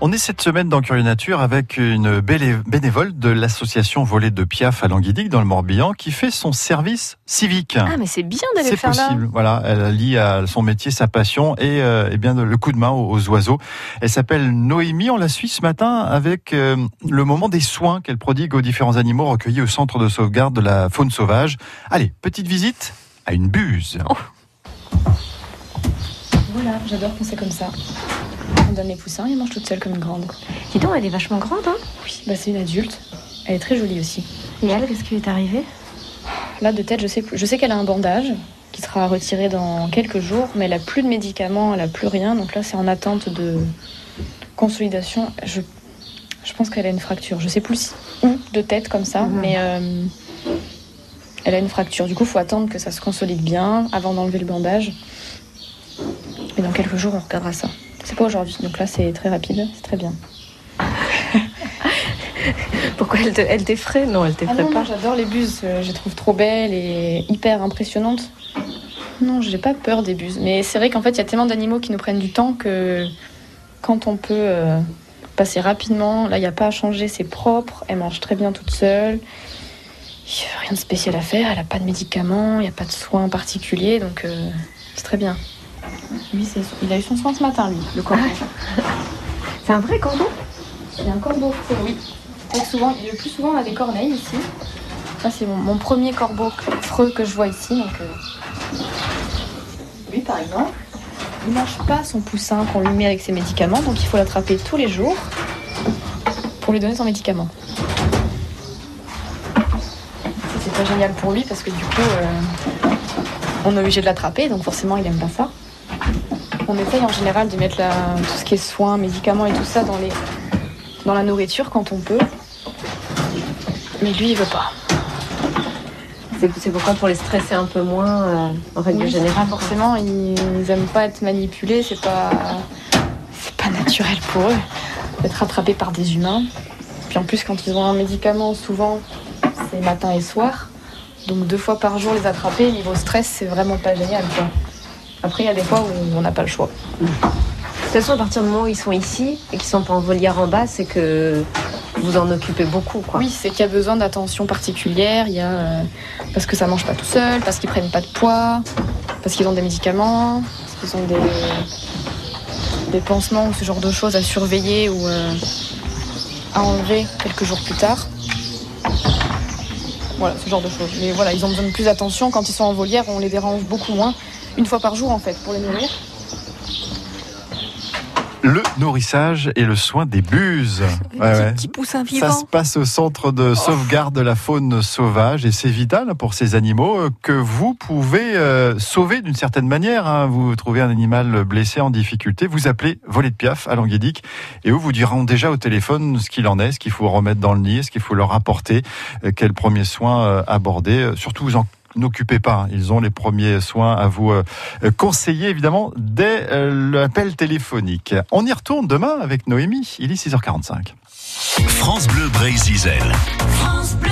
On est cette semaine dans Curieux Nature avec une belle bénévole de l'association Volet de Piaf à Languidic dans le Morbihan qui fait son service civique. Ah mais c'est bien d'aller C'est faire possible. là. Voilà, elle allie à son métier sa passion et, euh, eh bien le coup de main aux, aux oiseaux. Elle s'appelle Noémie. On la suit ce matin avec euh, le moment des soins qu'elle prodigue aux différents animaux recueillis au centre de sauvegarde de la faune sauvage. Allez, petite visite à une buse. Voilà, j'adore quand c'est comme ça. On donne les poussins et elle mange toute seule comme une grande. Dis donc, elle est vachement grande, hein Oui, bah c'est une adulte. Elle est très jolie aussi. Et elle, qu'est-ce qui lui est arrivé? Là, de tête, je sais, je sais qu'elle a un bandage qui sera retiré dans quelques jours, mais elle a plus de médicaments, elle a plus rien. Donc là, c'est en attente de consolidation. Je, je pense qu'elle a une fracture. Je sais plus où de tête comme ça, Mhm. mais euh, elle a une fracture. Du coup, il faut attendre que ça se consolide bien avant d'enlever le bandage. Dans quelques jours, on regardera ça. C'est pas aujourd'hui, donc là, c'est très rapide, c'est très bien. Pourquoi elle te- elle t'effraie? Non, elle Ah t'effraie non, pas. j'adore les buses, euh, je les trouve trop belles et hyper impressionnantes. Non, j'ai pas peur des buses. Mais c'est vrai qu'en fait, il y a tellement d'animaux qui nous prennent du temps que quand on peut euh, passer rapidement, là, il n'y a pas à changer, c'est propre, elle mange très bien toute seule. Il n'y a rien de spécial à faire, elle n'a pas de médicaments, il n'y a pas de soins particuliers, donc euh, c'est très bien. Lui, c'est- il a eu son soin ce matin, lui, le corbeau. C'est un vrai corbeau? A un corbeau oui. Très souvent, le plus souvent, on a des corneilles ici. Ça, c'est mon, mon premier corbeau freux que je vois ici. Donc, euh, Lui, par exemple, il ne mange pas son poussin qu'on lui met avec ses médicaments, donc il faut l'attraper tous les jours pour lui donner son médicament. C'est pas génial pour lui parce que du coup, euh, on est obligé de l'attraper, donc forcément, il aime pas ça. On essaye en général de mettre la- tout ce qui est soins, médicaments et tout ça dans les dans la nourriture quand on peut. Mais lui, il veut pas. C'est pourquoi pour les stresser un peu moins, euh, en règle Oui, générale. forcément, ils aiment pas être manipulés, c'est pas c'est pas naturel pour eux d'être attrapés par des humains. Puis en plus, quand ils ont un médicament, souvent c'est matin et soir. Donc deux fois par jour les attraper, niveau stress, c'est vraiment pas génial. Quoi. Après, il y a des fois où on n'a pas le choix. De toute façon, à partir du moment où ils sont ici et qu'ils sont pas en volière en bas, c'est que vous en occupez beaucoup, quoi. Oui, c'est qu'il y a besoin d'attention particulière. Il y a euh, parce que ça mange pas tout seul, parce qu'ils prennent pas de poids, parce qu'ils ont des médicaments, parce qu'ils ont des des pansements ou ce genre de choses à surveiller ou euh, à enlever quelques jours plus tard. Voilà, ce genre de choses. Mais voilà, ils ont besoin de plus d'attention. Quand ils sont en volière, on les dérange beaucoup moins. Une fois par jour, en fait, pour les nourrir. Le nourrissage et le soin des buses. Ouais, ouais. Petit poussin Ça se passe au centre de sauvegarde de la faune sauvage et c'est vital pour ces animaux euh, que vous pouvez euh, sauver d'une certaine manière. hein. Vous trouvez un animal blessé en difficulté, vous appelez Volet de Piaf à Languédic et eux vous diront déjà au téléphone ce qu'il en est, ce qu'il faut remettre dans le nid, ce qu'il faut leur apporter, euh, quels premiers soins aborder. Surtout vous en N'occupez pas, ils ont les premiers soins à vous euh, conseiller évidemment dès euh, l'appel téléphonique. On y retourne demain avec Noémie, il est 6h45. France Bleu Brésil. France Bleu.